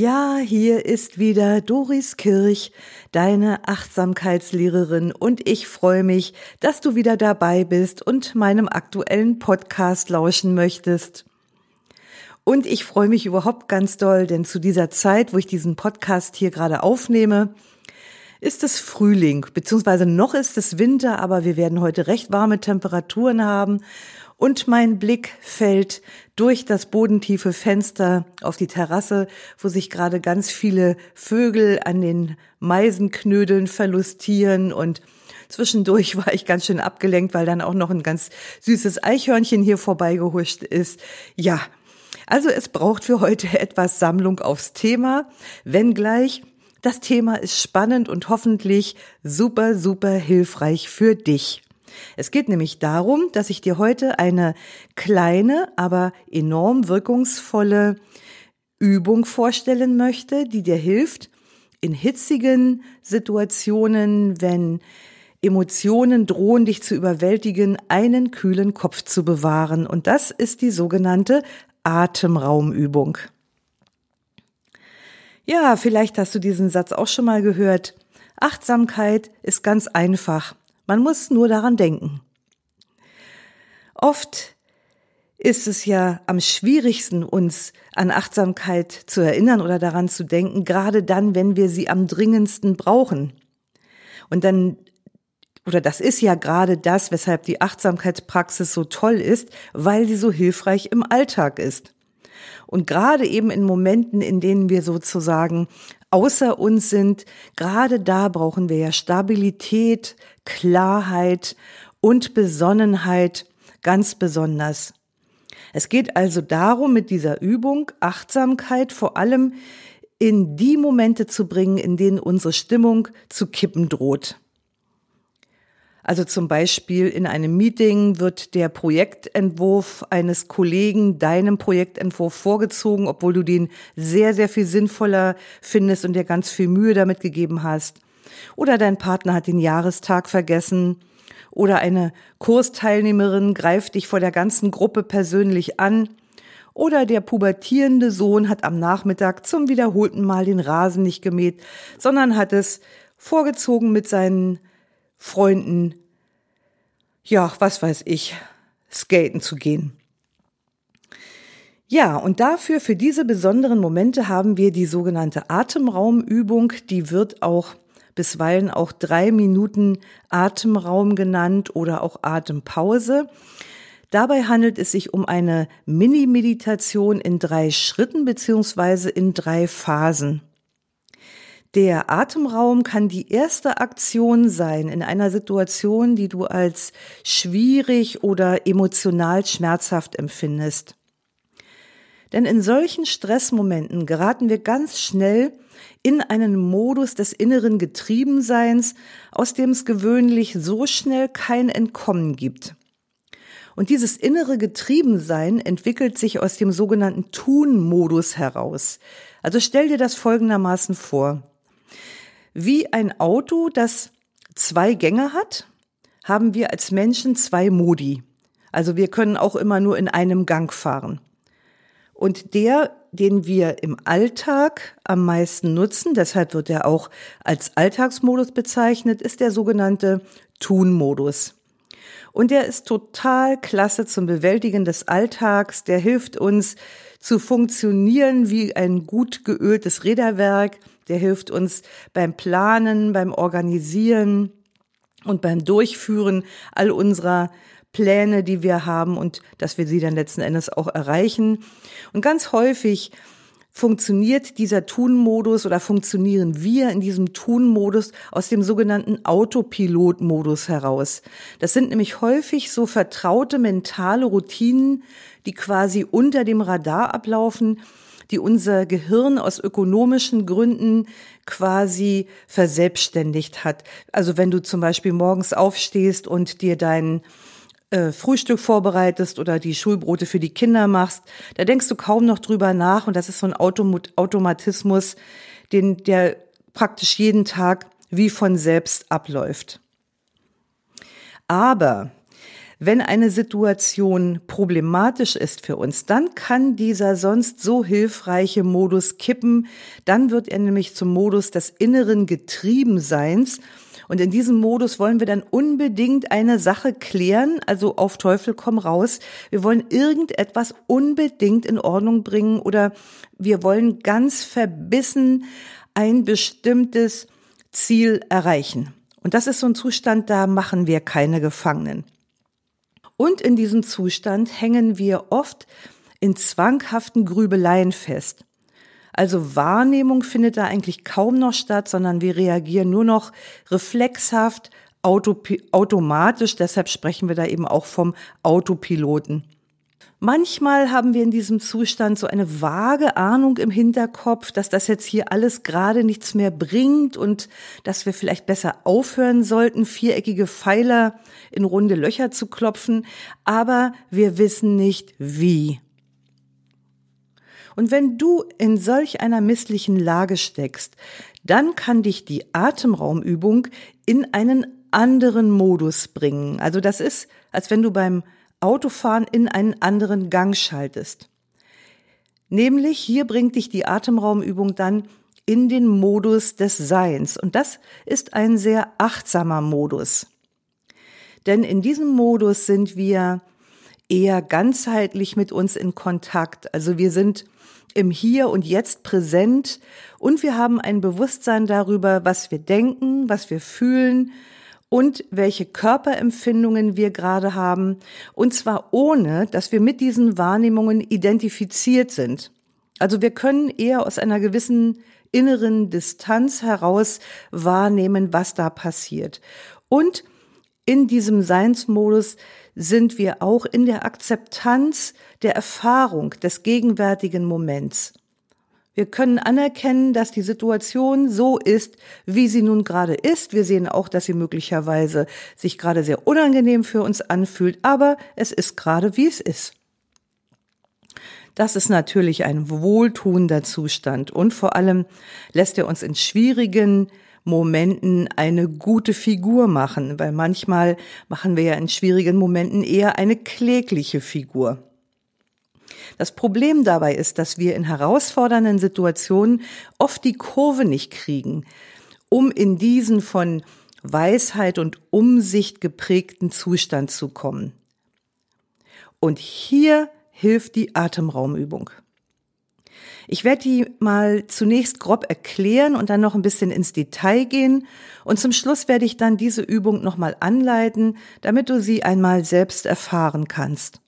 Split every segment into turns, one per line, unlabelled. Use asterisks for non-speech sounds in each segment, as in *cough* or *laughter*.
Ja, hier ist wieder Doris Kirch, deine Achtsamkeitslehrerin, und ich freue mich, dass du wieder dabei bist und meinem aktuellen Podcast lauschen möchtest. Und ich freue mich überhaupt ganz doll, denn zu dieser Zeit, wo ich diesen Podcast hier gerade aufnehme, ist es Frühling, beziehungsweise noch ist es Winter, aber wir werden heute recht warme Temperaturen haben und mein Blick fällt durch das bodentiefe Fenster auf die Terrasse, wo sich gerade ganz viele Vögel an den Meisenknödeln verlustieren und Zwischendurch *laughs* war ich ganz schön abgelenkt, weil dann auch noch ein ganz süßes Eichhörnchen hier vorbeigehuscht ist. Ja, also es braucht für heute *laughs* etwas Sammlung aufs Thema, wenngleich das Thema ist spannend und hoffentlich super, super hilfreich für dich. Es geht nämlich darum, dass ich dir heute eine kleine, aber enorm wirkungsvolle Übung vorstellen möchte, die dir hilft, in hitzigen Situationen, wenn Emotionen drohen, dich zu überwältigen, einen kühlen Kopf zu bewahren. Und das ist die sogenannte Atemraumübung. Ja, vielleicht hast du diesen Satz auch schon mal gehört. Achtsamkeit ist ganz einfach. Man muss nur daran denken. Oft ist es ja am schwierigsten, uns an Achtsamkeit zu erinnern oder daran zu denken, gerade dann, wenn wir sie am dringendsten brauchen. Und dann, oder das ist ja gerade das, weshalb die Achtsamkeitspraxis so toll ist, weil sie so hilfreich im Alltag ist. Und gerade eben in Momenten, in denen wir sozusagen außer uns sind, gerade da brauchen wir ja Stabilität, Klarheit und Besonnenheit ganz besonders. Es geht also darum, mit dieser Übung Achtsamkeit vor allem in die Momente zu bringen, in denen unsere Stimmung zu kippen droht. Also zum Beispiel in einem Meeting wird der Projektentwurf eines Kollegen deinem Projektentwurf vorgezogen, obwohl du den sehr, sehr viel sinnvoller findest und dir ganz viel Mühe damit gegeben hast. Oder dein Partner hat den Jahrestag vergessen. Oder eine Kursteilnehmerin greift dich vor der ganzen Gruppe persönlich an. Oder der pubertierende Sohn hat am Nachmittag zum wiederholten Mal den Rasen nicht gemäht, sondern hat es vorgezogen mit seinen Freunden, ja, was weiß ich, skaten zu gehen. Ja, und dafür, für diese besonderen Momente haben wir die sogenannte Atemraumübung, die wird auch bisweilen auch drei Minuten Atemraum genannt oder auch Atempause. Dabei handelt es sich um eine Mini-Meditation in drei Schritten beziehungsweise in drei Phasen. Der Atemraum kann die erste Aktion sein in einer Situation, die du als schwierig oder emotional schmerzhaft empfindest. Denn in solchen Stressmomenten geraten wir ganz schnell in einen Modus des inneren Getriebenseins, aus dem es gewöhnlich so schnell kein Entkommen gibt. Und dieses innere Getriebensein entwickelt sich aus dem sogenannten Tun-Modus heraus. Also stell dir das folgendermaßen vor. Wie ein Auto, das zwei Gänge hat, haben wir als Menschen zwei Modi. Also wir können auch immer nur in einem Gang fahren. Und der, den wir im Alltag am meisten nutzen, deshalb wird er auch als Alltagsmodus bezeichnet, ist der sogenannte Tun-Modus. Und der ist total klasse zum Bewältigen des Alltags. Der hilft uns zu funktionieren wie ein gut geöltes Räderwerk. Der hilft uns beim Planen, beim Organisieren und beim Durchführen all unserer Pläne, die wir haben und dass wir sie dann letzten Endes auch erreichen. Und ganz häufig funktioniert dieser Tun-Modus oder funktionieren wir in diesem Tun-Modus aus dem sogenannten Autopilot-Modus heraus. Das sind nämlich häufig so vertraute mentale Routinen, die quasi unter dem Radar ablaufen, die unser Gehirn aus ökonomischen Gründen quasi verselbstständigt hat. Also wenn du zum Beispiel morgens aufstehst und dir dein äh, Frühstück vorbereitest oder die Schulbrote für die Kinder machst, da denkst du kaum noch drüber nach und das ist so ein Automatismus, den der praktisch jeden Tag wie von selbst abläuft. Aber wenn eine Situation problematisch ist für uns, dann kann dieser sonst so hilfreiche Modus kippen. Dann wird er nämlich zum Modus des inneren Getriebenseins. Und in diesem Modus wollen wir dann unbedingt eine Sache klären, also auf Teufel komm raus. Wir wollen irgendetwas unbedingt in Ordnung bringen oder wir wollen ganz verbissen ein bestimmtes Ziel erreichen. Und das ist so ein Zustand, da machen wir keine Gefangenen. Und in diesem Zustand hängen wir oft in zwanghaften Grübeleien fest. Also Wahrnehmung findet da eigentlich kaum noch statt, sondern wir reagieren nur noch reflexhaft, automatisch. Deshalb sprechen wir da eben auch vom Autopiloten. Manchmal haben wir in diesem Zustand so eine vage Ahnung im Hinterkopf, dass das jetzt hier alles gerade nichts mehr bringt und dass wir vielleicht besser aufhören sollten, viereckige Pfeiler in runde Löcher zu klopfen, aber wir wissen nicht wie. Und wenn du in solch einer misslichen Lage steckst, dann kann dich die Atemraumübung in einen anderen Modus bringen. Also das ist, als wenn du beim Autofahren in einen anderen Gang schaltest. Nämlich hier bringt dich die Atemraumübung dann in den Modus des Seins. Und das ist ein sehr achtsamer Modus. Denn in diesem Modus sind wir eher ganzheitlich mit uns in Kontakt. Also wir sind im Hier und Jetzt präsent und wir haben ein Bewusstsein darüber, was wir denken, was wir fühlen, und welche Körperempfindungen wir gerade haben, und zwar ohne, dass wir mit diesen Wahrnehmungen identifiziert sind. Also wir können eher aus einer gewissen inneren Distanz heraus wahrnehmen, was da passiert. Und in diesem Seinsmodus sind wir auch in der Akzeptanz der Erfahrung des gegenwärtigen Moments. Wir können anerkennen, dass die Situation so ist, wie sie nun gerade ist. Wir sehen auch, dass sie möglicherweise sich gerade sehr unangenehm für uns anfühlt, aber es ist gerade, wie es ist. Das ist natürlich ein wohltuender Zustand und vor allem lässt er uns in schwierigen Momenten eine gute Figur machen, weil manchmal machen wir ja in schwierigen Momenten eher eine klägliche Figur. Das Problem dabei ist, dass wir in herausfordernden Situationen oft die Kurve nicht kriegen, um in diesen von Weisheit und Umsicht geprägten Zustand zu kommen. Und hier hilft die Atemraumübung. Ich werde die mal zunächst grob erklären und dann noch ein bisschen ins Detail gehen. Und zum Schluss werde ich dann diese Übung nochmal anleiten, damit du sie einmal selbst erfahren kannst.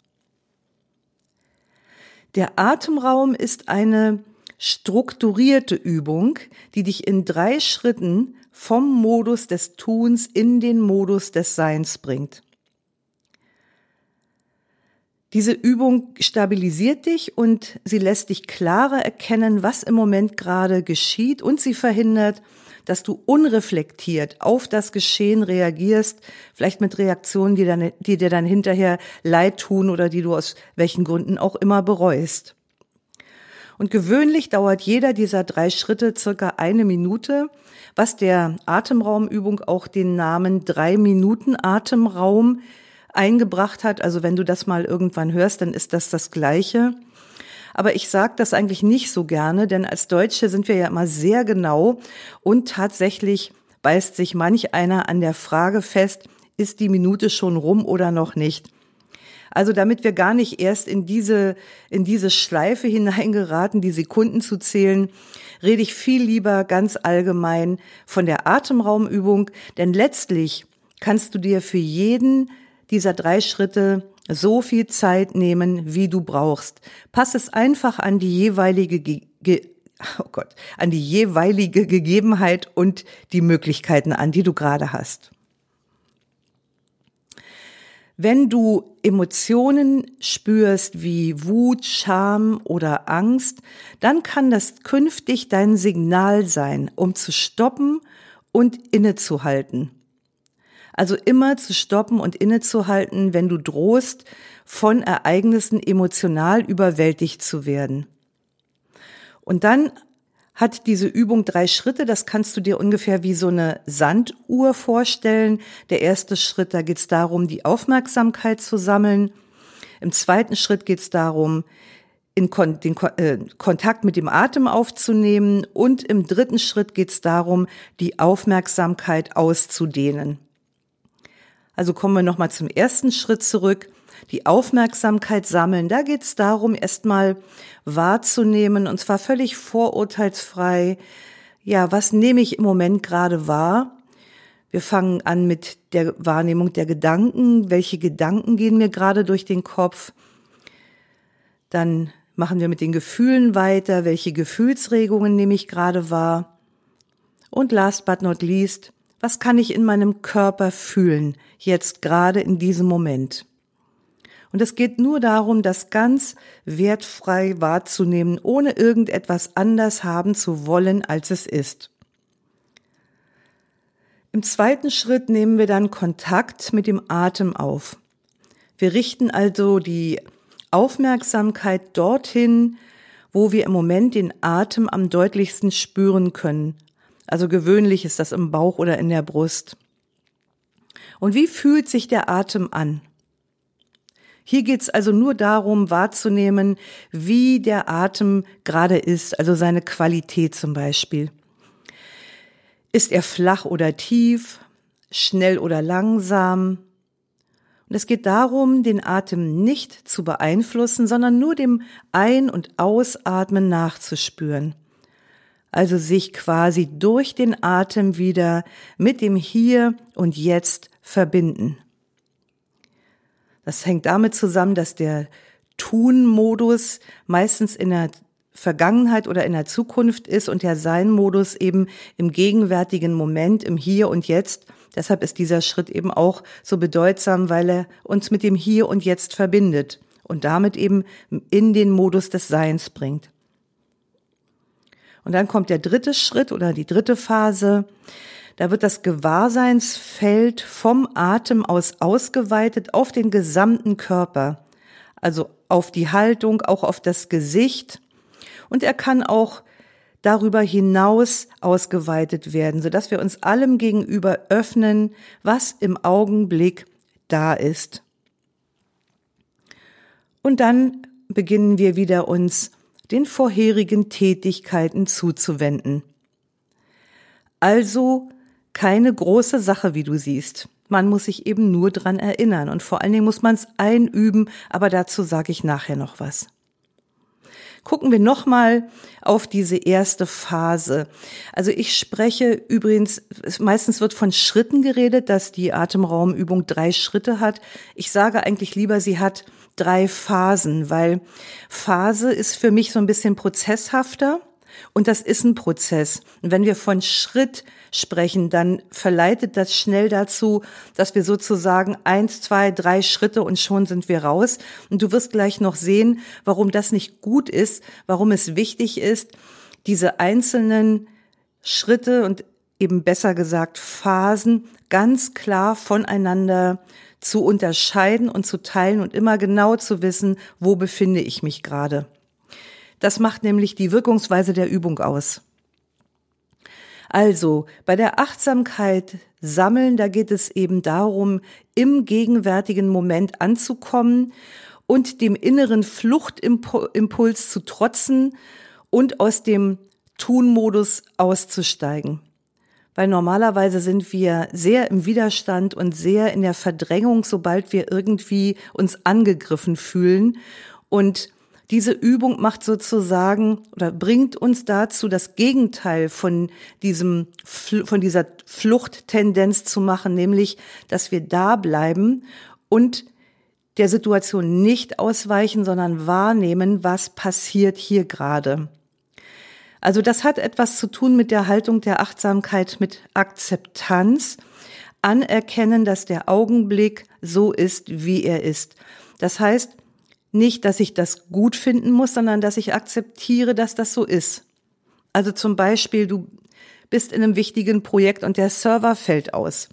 Der Atemraum ist eine strukturierte Übung, die dich in drei Schritten vom Modus des Tuns in den Modus des Seins bringt. Diese Übung stabilisiert dich und sie lässt dich klarer erkennen, was im Moment gerade geschieht und sie verhindert, dass du unreflektiert auf das Geschehen reagierst, vielleicht mit Reaktionen, die, dann, die dir dann hinterher leid tun oder die du aus welchen Gründen auch immer bereust. Und gewöhnlich dauert jeder dieser drei Schritte circa eine Minute, was der Atemraumübung auch den Namen drei Minuten Atemraum eingebracht hat. Also wenn du das mal irgendwann hörst, dann ist das das Gleiche. Aber ich sage das eigentlich nicht so gerne, denn als Deutsche sind wir ja immer sehr genau und tatsächlich beißt sich manch einer an der Frage fest, ist die Minute schon rum oder noch nicht? Also damit wir gar nicht erst in diese, in diese Schleife *laughs* hineingeraten, die Sekunden zu zählen, rede ich viel lieber ganz allgemein von der Atemraumübung, denn letztlich kannst du dir für jeden dieser drei Schritte so viel Zeit nehmen, wie du brauchst. Pass es einfach an die jeweilige Ge oh Gott, an die jeweilige Gegebenheit und die Möglichkeiten an, die du gerade hast. Wenn du Emotionen spürst wie Wut, Scham oder Angst, dann kann das künftig dein Signal sein, um zu stoppen und innezuhalten. Also immer zu stoppen und innezuhalten, wenn du drohst, von Ereignissen emotional überwältigt zu werden. Und dann hat diese Übung drei Schritte. Das kannst du dir ungefähr wie so eine Sanduhr vorstellen. Der erste Schritt, da geht es darum, die Aufmerksamkeit zu sammeln. Im zweiten Schritt geht es darum, in Kon den Kon äh, Kontakt mit dem Atem aufzunehmen. Und im dritten Schritt geht es darum, die Aufmerksamkeit auszudehnen. Also kommen wir nochmal zum ersten Schritt zurück die Aufmerksamkeit sammeln. Da geht es darum, erstmal wahrzunehmen, und zwar völlig vorurteilsfrei. Ja, was nehme ich im Moment gerade wahr? Wir fangen an mit der Wahrnehmung der Gedanken. Welche Gedanken gehen mir gerade durch den Kopf? Dann machen wir mit den Gefühlen weiter. Welche Gefühlsregungen nehme ich gerade wahr? Und last but not least, was kann ich in meinem Körper fühlen, jetzt gerade in diesem Moment? Und es geht nur darum, das ganz wertfrei wahrzunehmen, ohne irgendetwas anders haben zu wollen, als es ist. Im zweiten Schritt nehmen wir dann Kontakt mit dem Atem auf. Wir richten also die Aufmerksamkeit dorthin, wo wir im Moment den Atem am deutlichsten spüren können. Also gewöhnlich ist das im Bauch oder in der Brust. Und wie fühlt sich der Atem an? Hier geht's also nur darum, wahrzunehmen, wie der Atem gerade ist, also seine Qualität zum Beispiel. Ist er flach oder tief, schnell oder langsam? Und es geht darum, den Atem nicht zu beeinflussen, sondern nur dem Ein- und Ausatmen nachzuspüren. Also sich quasi durch den Atem wieder mit dem Hier und Jetzt verbinden. Das hängt damit zusammen, dass der Tun-Modus meistens in der Vergangenheit oder in der Zukunft ist und der Sein-Modus eben im gegenwärtigen Moment, im Hier und Jetzt. Deshalb ist dieser Schritt eben auch so bedeutsam, weil er uns mit dem Hier und Jetzt verbindet und damit eben in den Modus des Seins bringt. Und dann kommt der dritte Schritt oder die dritte Phase. Da wird das Gewahrseinsfeld vom Atem aus ausgeweitet auf den gesamten Körper, also auf die Haltung, auch auf das Gesicht. Und er kann auch darüber hinaus ausgeweitet werden, sodass wir uns allem gegenüber öffnen, was im Augenblick da ist. Und dann beginnen wir wieder uns den vorherigen Tätigkeiten zuzuwenden. Also keine große Sache, wie du siehst. Man muss sich eben nur dran erinnern und vor allen Dingen muss man es einüben, aber dazu sage ich nachher noch was. Gucken wir nochmal auf diese erste Phase. Also ich spreche übrigens, meistens wird von Schritten geredet, dass die Atemraumübung drei Schritte hat. Ich sage eigentlich lieber, sie hat drei Phasen, weil Phase ist für mich so ein bisschen prozesshafter und das ist ein Prozess. Und wenn wir von Schritt sprechen, dann verleitet das schnell dazu, dass wir sozusagen eins, zwei, drei Schritte und schon sind wir raus. Und du wirst gleich noch sehen, warum das nicht gut ist, warum es wichtig ist, diese einzelnen Schritte und eben besser gesagt Phasen ganz klar voneinander zu unterscheiden und zu teilen und immer genau zu wissen, wo befinde ich mich gerade. Das macht nämlich die Wirkungsweise der Übung aus. Also bei der Achtsamkeit sammeln, da geht es eben darum, im gegenwärtigen Moment anzukommen und dem inneren Fluchtimpuls zu trotzen und aus dem Tun-Modus auszusteigen. Weil normalerweise sind wir sehr im Widerstand und sehr in der Verdrängung, sobald wir irgendwie uns angegriffen fühlen. Und diese Übung macht sozusagen oder bringt uns dazu, das Gegenteil von diesem, von dieser Fluchttendenz zu machen, nämlich, dass wir da bleiben und der Situation nicht ausweichen, sondern wahrnehmen, was passiert hier gerade. Also das hat etwas zu tun mit der Haltung der Achtsamkeit, mit Akzeptanz, anerkennen, dass der Augenblick so ist, wie er ist. Das heißt nicht, dass ich das gut finden muss, sondern dass ich akzeptiere, dass das so ist. Also zum Beispiel, du bist in einem wichtigen Projekt und der Server fällt aus.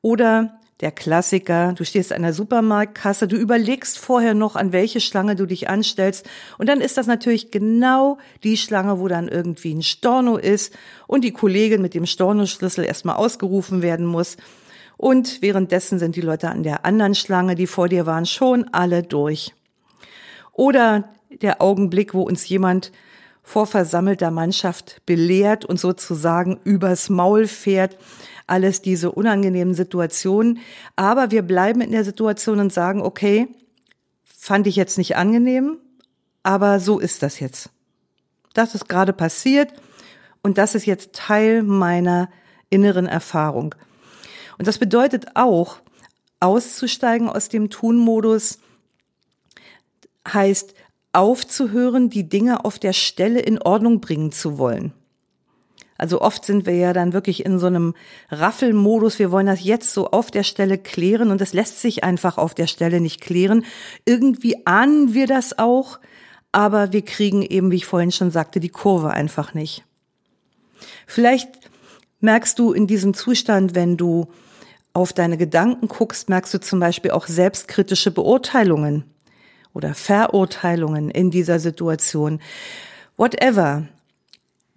Oder der Klassiker, du stehst an der Supermarktkasse, du überlegst vorher noch, an welche Schlange du dich anstellst. Und dann ist das natürlich genau die Schlange, wo dann irgendwie ein Storno ist und die Kollegin mit dem Stornoschlüssel erstmal ausgerufen werden muss. Und währenddessen sind die Leute an der anderen Schlange, die vor dir waren, schon alle durch. Oder der Augenblick, wo uns jemand vor versammelter Mannschaft belehrt und sozusagen übers Maul fährt, alles diese unangenehmen Situationen. Aber wir bleiben in der Situation und sagen, okay, fand ich jetzt nicht angenehm, aber so ist das jetzt. Das ist gerade passiert und das ist jetzt Teil meiner inneren Erfahrung. Und das bedeutet auch, auszusteigen aus dem Tun-Modus heißt aufzuhören, die Dinge auf der Stelle in Ordnung bringen zu wollen. Also oft sind wir ja dann wirklich in so einem Raffelmodus. Wir wollen das jetzt so auf der Stelle klären und das lässt sich einfach auf der Stelle nicht klären. Irgendwie ahnen wir das auch, aber wir kriegen eben, wie ich vorhin schon sagte, die Kurve einfach nicht. Vielleicht merkst du in diesem Zustand, wenn du auf deine Gedanken guckst, merkst du zum Beispiel auch selbstkritische Beurteilungen oder Verurteilungen in dieser Situation. Whatever.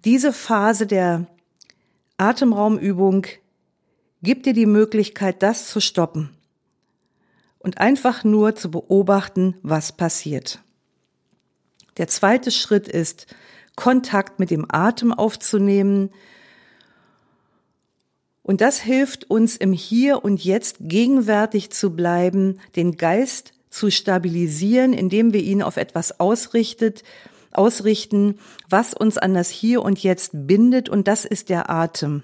Diese Phase der Atemraumübung gibt dir die Möglichkeit, das zu stoppen und einfach nur zu beobachten, was passiert. Der zweite Schritt ist, Kontakt mit dem Atem aufzunehmen. Und das hilft uns im Hier und Jetzt gegenwärtig zu bleiben, den Geist zu stabilisieren, indem wir ihn auf etwas ausrichtet, ausrichten, was uns an das Hier und Jetzt bindet, und das ist der Atem.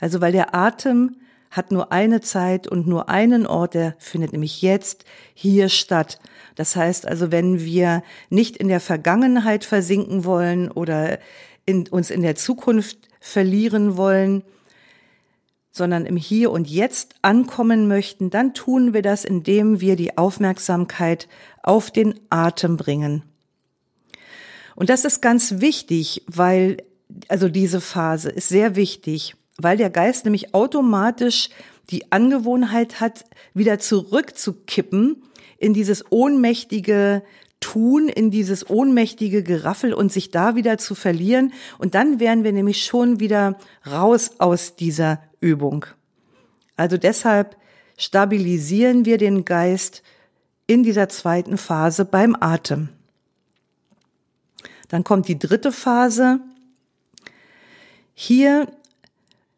Also weil der Atem hat nur eine Zeit und nur einen Ort, der findet nämlich jetzt hier statt. Das heißt also, wenn wir nicht in der Vergangenheit versinken wollen oder in, uns in der Zukunft verlieren wollen, sondern im Hier und Jetzt ankommen möchten, dann tun wir das, indem wir die Aufmerksamkeit auf den Atem bringen. Und das ist ganz wichtig, weil, also diese Phase ist sehr wichtig, weil der Geist nämlich automatisch die Angewohnheit hat, wieder zurückzukippen in dieses ohnmächtige Tun, in dieses ohnmächtige Geraffel und sich da wieder zu verlieren. Und dann wären wir nämlich schon wieder raus aus dieser Übung. Also deshalb stabilisieren wir den Geist in dieser zweiten Phase beim Atem. Dann kommt die dritte Phase. Hier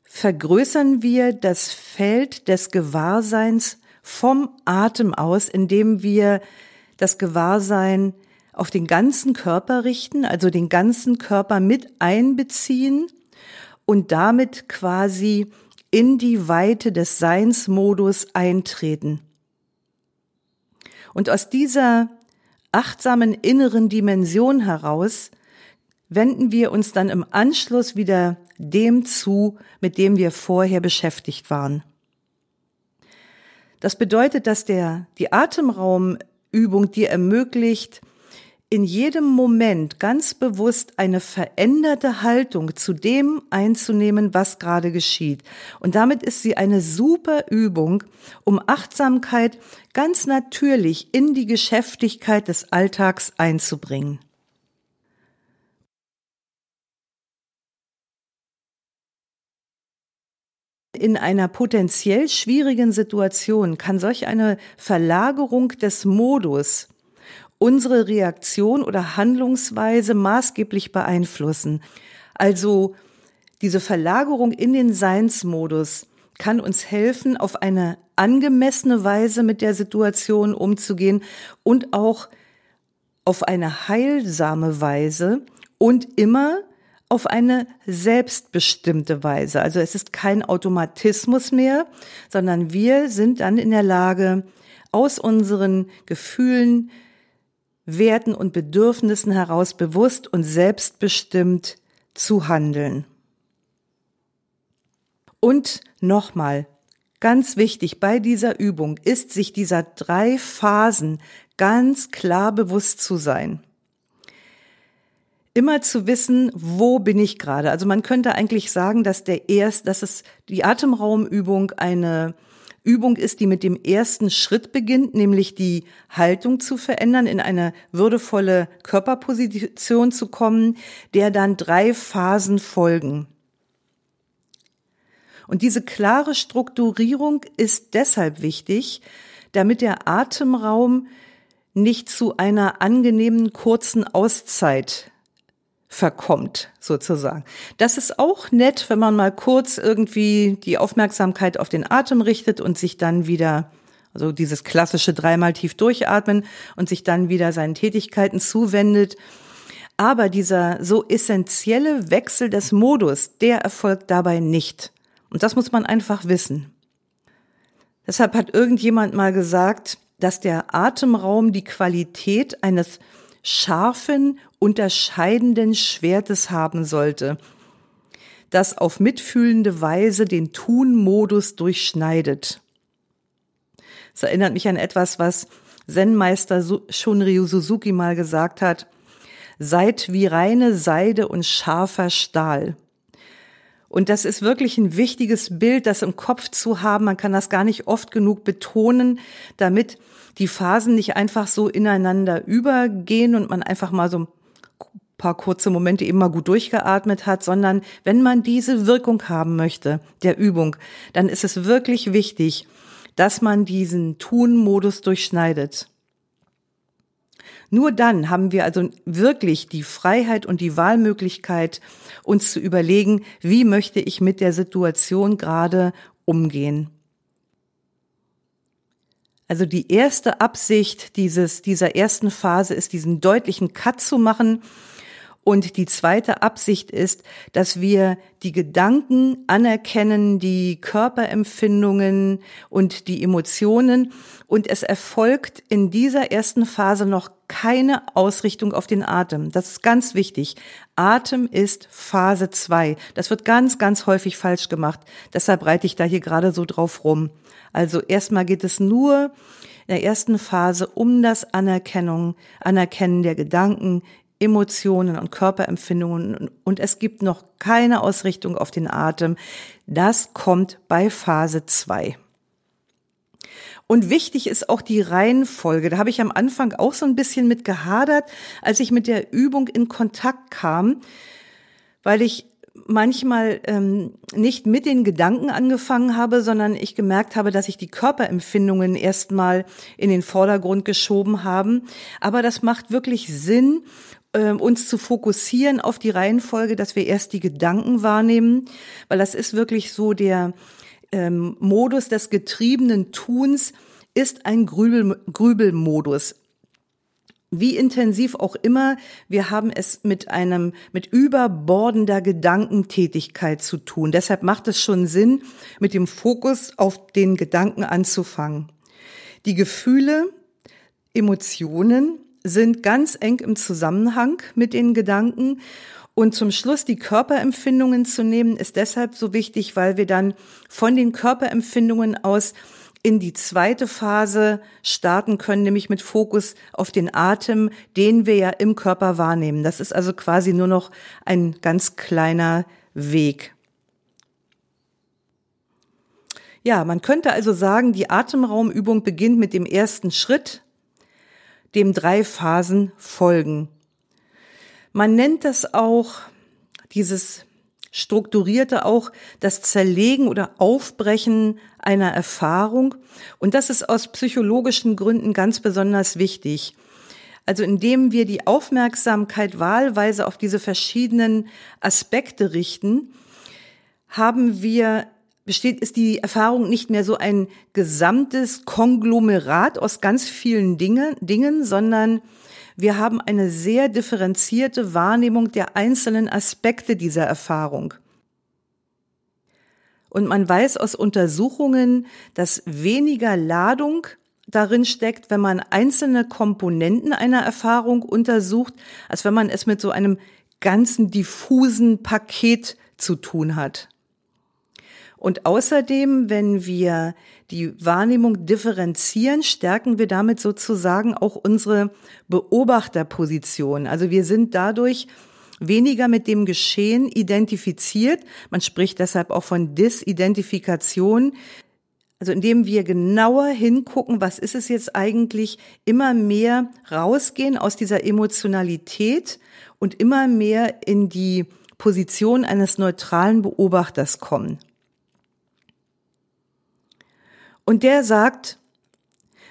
vergrößern wir das Feld des Gewahrseins vom Atem aus, indem wir das Gewahrsein auf den ganzen Körper richten, also den ganzen Körper mit einbeziehen und damit quasi in die Weite des Seinsmodus eintreten. Und aus dieser achtsamen inneren Dimension heraus wenden wir uns dann im Anschluss wieder dem zu, mit dem wir vorher beschäftigt waren. Das bedeutet, dass der, die Atemraumübung dir ermöglicht, in jedem Moment ganz bewusst eine veränderte Haltung zu dem einzunehmen, was gerade geschieht. Und damit ist sie eine super Übung, um Achtsamkeit ganz natürlich in die Geschäftigkeit des Alltags einzubringen. In einer potenziell schwierigen Situation kann solch eine Verlagerung des Modus unsere Reaktion oder Handlungsweise maßgeblich beeinflussen. Also diese Verlagerung in den Seinsmodus kann uns helfen, auf eine angemessene Weise mit der Situation umzugehen und auch auf eine heilsame Weise und immer auf eine selbstbestimmte Weise. Also es ist kein Automatismus mehr, sondern wir sind dann in der Lage, aus unseren Gefühlen, Werten und Bedürfnissen heraus bewusst und selbstbestimmt zu handeln. Und nochmal, Ganz wichtig bei dieser Übung ist, sich dieser drei Phasen ganz klar bewusst zu sein. Immer zu wissen, wo bin ich gerade? Also man könnte eigentlich sagen, dass der erst, dass es die Atemraumübung eine Übung ist, die mit dem ersten Schritt beginnt, nämlich die Haltung zu verändern, in eine würdevolle Körperposition zu kommen, der dann drei Phasen folgen. Und diese klare Strukturierung ist deshalb wichtig, damit der Atemraum nicht zu einer angenehmen kurzen Auszeit verkommt, sozusagen. Das ist auch nett, wenn man mal kurz irgendwie die Aufmerksamkeit auf den Atem richtet und sich dann wieder, also dieses klassische dreimal tief durchatmen und sich dann wieder seinen Tätigkeiten zuwendet. Aber dieser so essentielle Wechsel des Modus, der erfolgt dabei nicht. Und das muss man einfach wissen. Deshalb hat irgendjemand mal gesagt, dass der Atemraum die Qualität eines scharfen, unterscheidenden Schwertes haben sollte, das auf mitfühlende Weise den Tun-Modus durchschneidet. Das erinnert mich an etwas, was Zen-Meister Shunryu Suzuki mal gesagt hat. Seid wie reine Seide und scharfer Stahl. Und das ist wirklich ein wichtiges Bild, das im Kopf zu haben. Man kann das gar nicht oft genug betonen, damit die Phasen nicht einfach so ineinander übergehen und man einfach mal so ein paar kurze Momente eben mal gut durchgeatmet hat, sondern wenn man diese Wirkung haben möchte, der Übung, dann ist es wirklich wichtig, dass man diesen Tun-Modus durchschneidet. Nur dann haben wir also wirklich die Freiheit und die Wahlmöglichkeit, uns zu überlegen, wie möchte ich mit der Situation gerade umgehen. Also die erste Absicht dieses, dieser ersten Phase ist, diesen deutlichen Cut zu machen. Und die zweite Absicht ist, dass wir die Gedanken anerkennen, die Körperempfindungen und die Emotionen. Und es erfolgt in dieser ersten Phase noch keine Ausrichtung auf den Atem. Das ist ganz wichtig. Atem ist Phase zwei. Das wird ganz, ganz häufig falsch gemacht. Deshalb reite ich da hier gerade so drauf rum. Also erstmal geht es nur in der ersten Phase um das Anerkennung, Anerkennen der Gedanken, Emotionen und Körperempfindungen und es gibt noch keine Ausrichtung auf den Atem. Das kommt bei Phase zwei. Und wichtig ist auch die Reihenfolge. Da habe ich am Anfang auch so ein bisschen mit gehadert, als ich mit der Übung in Kontakt kam, weil ich manchmal ähm, nicht mit den Gedanken angefangen habe, sondern ich gemerkt habe, dass ich die Körperempfindungen erstmal in den Vordergrund geschoben haben. Aber das macht wirklich Sinn, äh, uns zu fokussieren auf die Reihenfolge, dass wir erst die Gedanken wahrnehmen, weil das ist wirklich so der ähm, Modus des getriebenen Tuns ist ein Grübel, Grübelmodus wie intensiv auch immer, wir haben es mit einem, mit überbordender Gedankentätigkeit zu tun. Deshalb macht es schon Sinn, mit dem Fokus auf den Gedanken anzufangen. Die Gefühle, Emotionen sind ganz eng im Zusammenhang mit den Gedanken. Und zum Schluss die Körperempfindungen zu nehmen, ist deshalb so wichtig, weil wir dann von den Körperempfindungen aus in die zweite Phase starten können, nämlich mit Fokus auf den Atem, den wir ja im Körper wahrnehmen. Das ist also quasi nur noch ein ganz kleiner Weg. Ja, man könnte also sagen, die Atemraumübung beginnt mit dem ersten Schritt, dem drei Phasen folgen. Man nennt das auch dieses strukturierte auch das Zerlegen oder Aufbrechen einer Erfahrung. Und das ist aus psychologischen Gründen ganz besonders wichtig. Also indem wir die Aufmerksamkeit wahlweise auf diese verschiedenen Aspekte richten, haben wir besteht, ist die Erfahrung nicht mehr so ein gesamtes Konglomerat aus ganz vielen Dinge, Dingen, sondern wir haben eine sehr differenzierte Wahrnehmung der einzelnen Aspekte dieser Erfahrung. Und man weiß aus Untersuchungen, dass weniger Ladung darin steckt, wenn man einzelne Komponenten einer Erfahrung untersucht, als wenn man es mit so einem ganzen diffusen Paket zu tun hat. Und außerdem, wenn wir die Wahrnehmung differenzieren, stärken wir damit sozusagen auch unsere Beobachterposition. Also wir sind dadurch weniger mit dem Geschehen identifiziert. Man spricht deshalb auch von Disidentifikation. Also indem wir genauer hingucken, was ist es jetzt eigentlich, immer mehr rausgehen aus dieser Emotionalität und immer mehr in die Position eines neutralen Beobachters kommen. Und der sagt,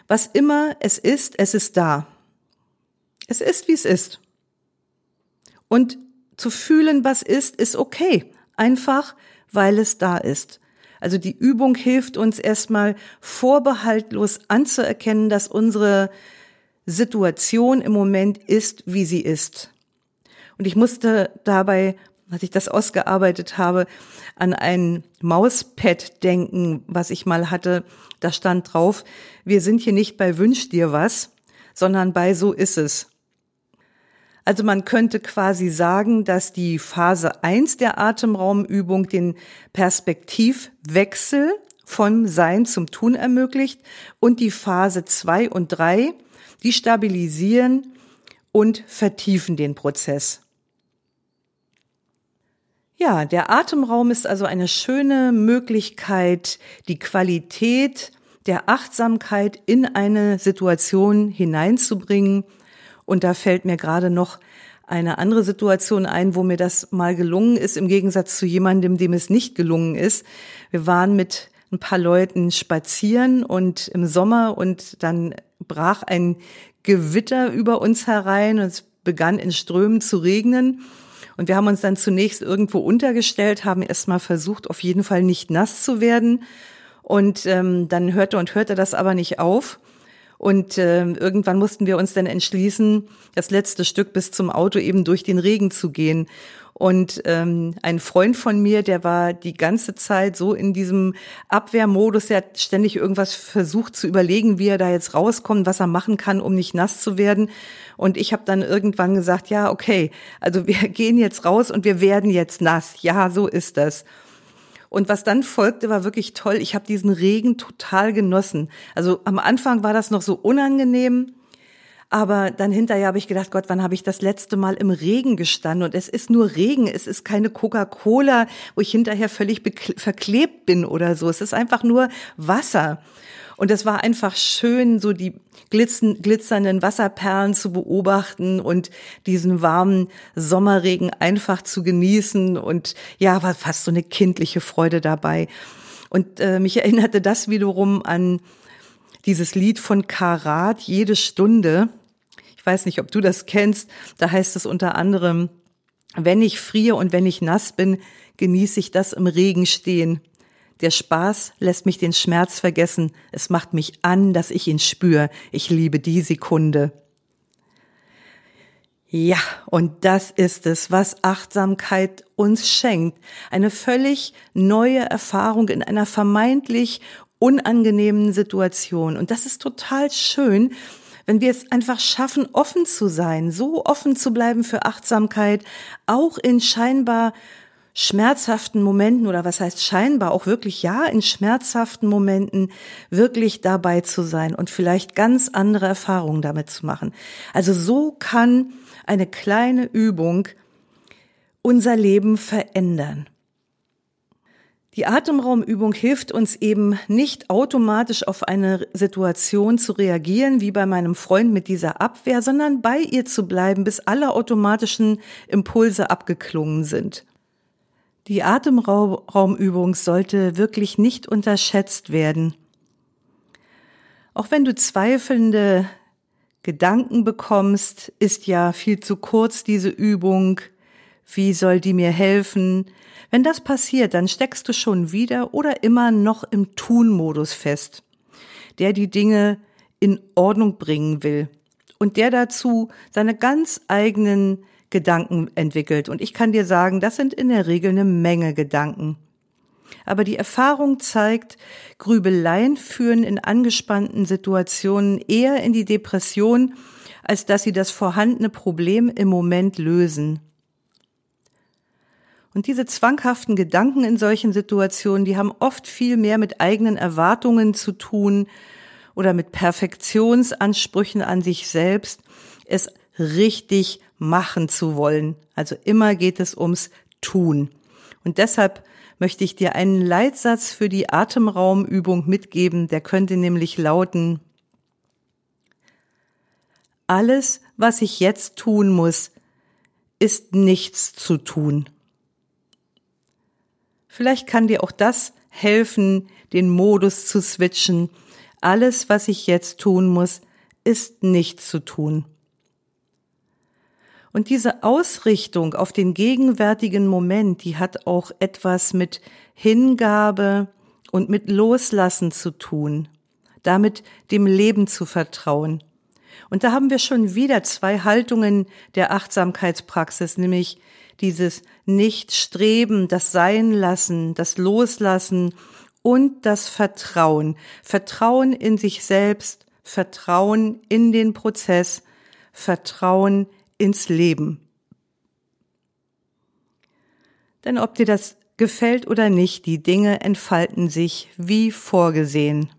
was immer es ist, es ist da. Es ist, wie es ist. Und zu fühlen, was ist, ist okay. Einfach, weil es da ist. Also die Übung hilft uns erstmal vorbehaltlos anzuerkennen, dass unsere Situation im Moment ist, wie sie ist. Und ich musste dabei als ich das ausgearbeitet habe, an ein Mauspad denken, was ich mal hatte. Da stand drauf, wir sind hier nicht bei Wünsch dir was, sondern bei So ist es. Also man könnte quasi sagen, dass die Phase eins der Atemraumübung den Perspektivwechsel vom Sein zum Tun ermöglicht und die Phase zwei und drei, die stabilisieren und vertiefen den Prozess. Ja, der Atemraum ist also eine schöne Möglichkeit, die Qualität der Achtsamkeit in eine Situation hineinzubringen. Und da fällt mir gerade noch eine andere Situation ein, wo mir das mal gelungen ist, im Gegensatz zu jemandem, dem es nicht gelungen ist. Wir waren mit ein paar Leuten spazieren und im Sommer und dann brach ein Gewitter über uns herein und es begann in Strömen zu regnen. Und wir haben uns dann zunächst irgendwo untergestellt, haben erstmal versucht, auf jeden Fall nicht nass zu werden. Und ähm, dann hörte und hörte das aber nicht auf. Und äh, irgendwann mussten wir uns dann entschließen, das letzte Stück bis zum Auto eben durch den Regen zu gehen. Und ähm, ein Freund von mir, der war die ganze Zeit so in diesem Abwehrmodus, der hat ständig irgendwas versucht zu überlegen, wie er da jetzt rauskommt, was er machen kann, um nicht nass zu werden. Und ich habe dann irgendwann gesagt, ja, okay, also wir *laughs* gehen jetzt raus und wir werden jetzt nass. Ja, so ist das. Und was dann folgte, war wirklich toll. Ich habe diesen Regen total genossen. Also am Anfang war das noch so unangenehm, aber dann hinterher habe ich gedacht, Gott, wann habe ich das letzte Mal im Regen gestanden? Und es ist nur Regen, es ist keine Coca-Cola, wo ich hinterher völlig verklebt bin oder so. Es ist einfach nur Wasser. Und es war einfach schön, so die glitzen, glitzernden Wasserperlen zu beobachten und diesen warmen Sommerregen einfach zu genießen. Und ja, war fast so eine kindliche Freude dabei. Und äh, mich erinnerte das wiederum an dieses Lied von Karat, jede Stunde. Ich weiß nicht, ob du das kennst. Da heißt es unter anderem, wenn ich friere und wenn ich nass bin, genieße ich das im Regen stehen. Der Spaß lässt mich den Schmerz vergessen. Es macht mich an, dass ich ihn spüre. Ich liebe die Sekunde. Ja, und das ist es, was Achtsamkeit uns schenkt. Eine völlig neue Erfahrung in einer vermeintlich unangenehmen Situation. Und das ist total schön, wenn wir es einfach schaffen, offen zu sein, so offen zu bleiben für Achtsamkeit, auch in scheinbar schmerzhaften Momenten oder was heißt scheinbar auch wirklich ja in schmerzhaften Momenten wirklich dabei zu sein und vielleicht ganz andere Erfahrungen damit zu machen. Also so kann eine kleine Übung unser Leben verändern. Die Atemraumübung hilft uns eben nicht automatisch auf eine Situation zu reagieren, wie bei meinem Freund mit dieser Abwehr, sondern bei ihr zu bleiben, bis alle automatischen Impulse abgeklungen sind. Die Atemraumübung sollte wirklich nicht unterschätzt werden. Auch wenn du zweifelnde Gedanken bekommst, ist ja viel zu kurz diese Übung. Wie soll die mir helfen? Wenn das passiert, dann steckst du schon wieder oder immer noch im Tun-Modus fest, der die Dinge in Ordnung bringen will und der dazu seine ganz eigenen Gedanken entwickelt. Und ich kann dir sagen, das sind in der Regel eine Menge Gedanken. Aber die Erfahrung zeigt, Grübeleien führen in angespannten Situationen eher in die Depression, als dass sie das vorhandene Problem im Moment lösen. Und diese zwanghaften Gedanken in solchen Situationen, die haben oft viel mehr mit eigenen Erwartungen zu tun oder mit Perfektionsansprüchen an sich selbst, es richtig machen zu wollen. Also immer geht es ums Tun. Und deshalb möchte ich dir einen Leitsatz für die Atemraumübung mitgeben, der könnte nämlich lauten, alles, was ich jetzt tun muss, ist nichts zu tun. Vielleicht kann dir auch das helfen, den Modus zu switchen. Alles, was ich jetzt tun muss, ist nichts zu tun. Und diese Ausrichtung auf den gegenwärtigen Moment, die hat auch etwas mit Hingabe und mit Loslassen zu tun, damit dem Leben zu vertrauen. Und da haben wir schon wieder zwei Haltungen der Achtsamkeitspraxis, nämlich dieses Nicht-Streben, das Sein lassen, das Loslassen und das Vertrauen. Vertrauen in sich selbst, Vertrauen in den Prozess, Vertrauen ins Leben. Denn ob dir das gefällt oder nicht, die Dinge entfalten sich wie vorgesehen.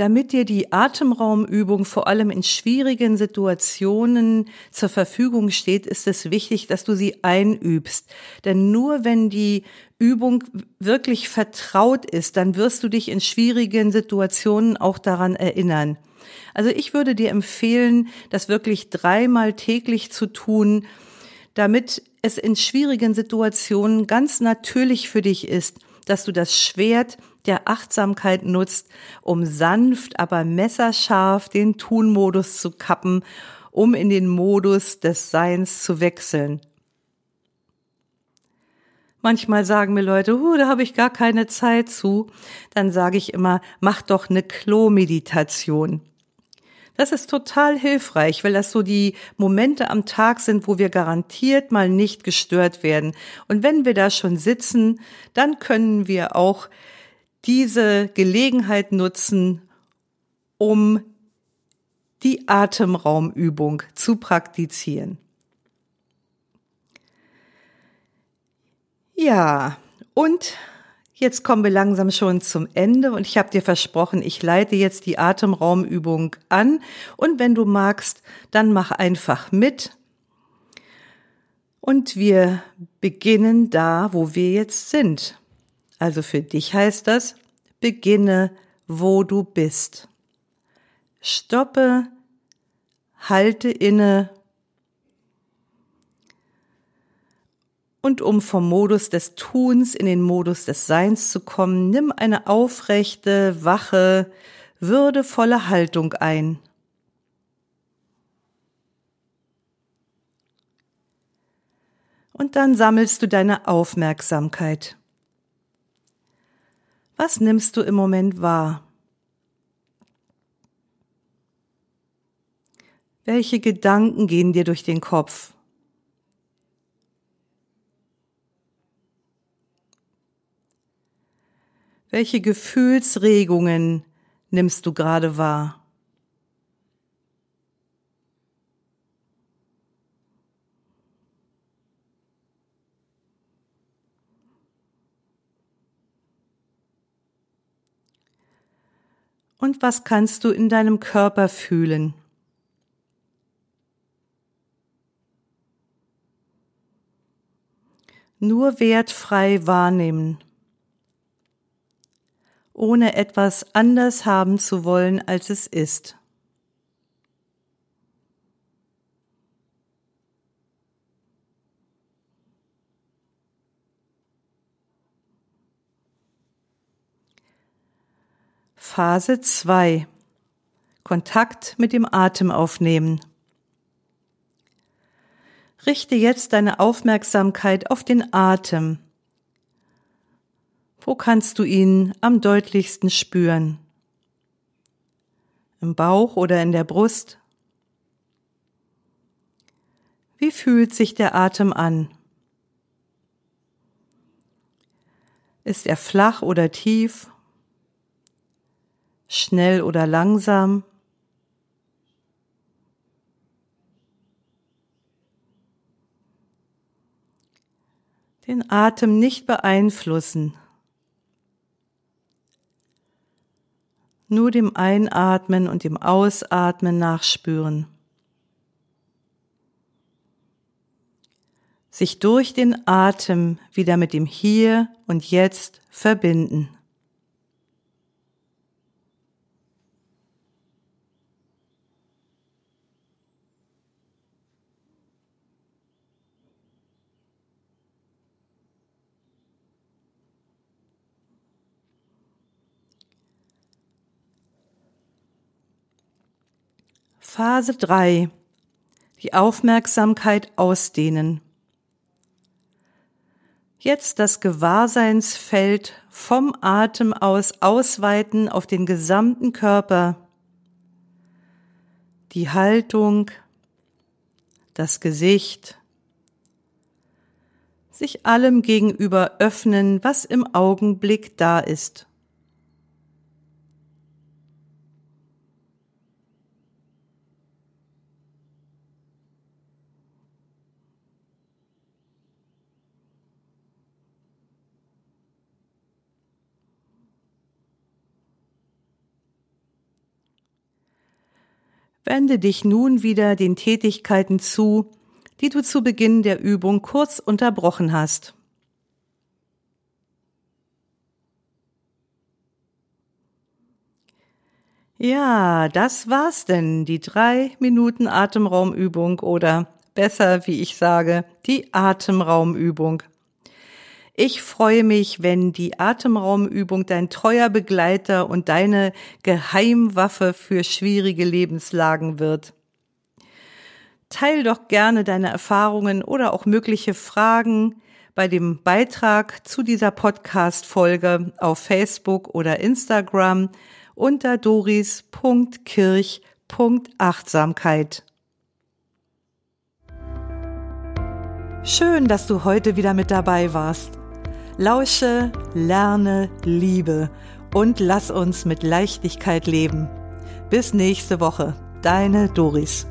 Damit dir die Atemraumübung vor allem in schwierigen Situationen zur Verfügung steht, ist es wichtig, dass du sie einübst. Denn nur wenn die Übung wirklich vertraut ist, dann wirst du dich in schwierigen Situationen auch daran erinnern. Also ich würde dir empfehlen, das wirklich dreimal täglich zu tun, damit es in schwierigen Situationen ganz natürlich für dich ist, dass du das Schwert der Achtsamkeit nutzt, um sanft, aber messerscharf den Tun-Modus zu kappen, um in den Modus des Seins zu wechseln. Manchmal sagen mir Leute, uh, da habe ich gar keine Zeit zu. Dann sage ich immer, mach doch eine Klo-Meditation. Das ist total hilfreich, weil das so die Momente am Tag sind, wo wir garantiert mal nicht gestört werden. Und wenn wir da schon sitzen, dann können wir auch diese Gelegenheit nutzen, um die Atemraumübung zu praktizieren. Ja, und jetzt kommen wir langsam schon zum Ende und ich habe dir versprochen, ich leite jetzt die Atemraumübung an und wenn du magst, dann mach einfach mit. Und wir beginnen da, wo wir jetzt sind. Also für dich heißt das, beginne, wo du bist. Stoppe, halte inne und um vom Modus des Tuns in den Modus des Seins zu kommen, nimm eine aufrechte, wache, würdevolle Haltung ein. Und dann sammelst du deine Aufmerksamkeit. Was nimmst du im Moment wahr? Welche Gedanken gehen dir durch den Kopf? Welche Gefühlsregungen nimmst du gerade wahr? Und was kannst du in deinem Körper fühlen? Nur wertfrei wahrnehmen, ohne etwas anders haben zu wollen, als es ist. Phase 2 Kontakt mit dem Atem aufnehmen. Richte jetzt deine Aufmerksamkeit auf den Atem. Wo kannst du ihn am deutlichsten spüren? Im Bauch oder in der Brust? Wie fühlt sich der Atem an? Ist er flach oder tief? schnell oder langsam. Den Atem nicht beeinflussen. Nur dem Einatmen und dem Ausatmen nachspüren. Sich durch den Atem wieder mit dem Hier und Jetzt verbinden. Phase 3. Die Aufmerksamkeit ausdehnen. Jetzt das Gewahrseinsfeld vom Atem aus ausweiten auf den gesamten Körper. Die Haltung, das Gesicht, sich allem gegenüber öffnen, was im Augenblick da ist. Wende dich nun wieder den Tätigkeiten zu, die du zu Beginn der Übung kurz unterbrochen hast. Ja, das war's denn, die drei Minuten Atemraumübung oder besser, wie ich sage, die Atemraumübung. Ich freue mich, wenn die Atemraumübung dein treuer Begleiter und deine Geheimwaffe für schwierige Lebenslagen wird. Teil doch gerne deine Erfahrungen oder auch mögliche Fragen bei dem Beitrag zu dieser Podcast-Folge auf Facebook oder Instagram unter doris.kirch.achtsamkeit. Schön, dass du heute wieder mit dabei warst. Lausche, lerne, liebe und lass uns mit Leichtigkeit leben. Bis nächste Woche. Deine Doris.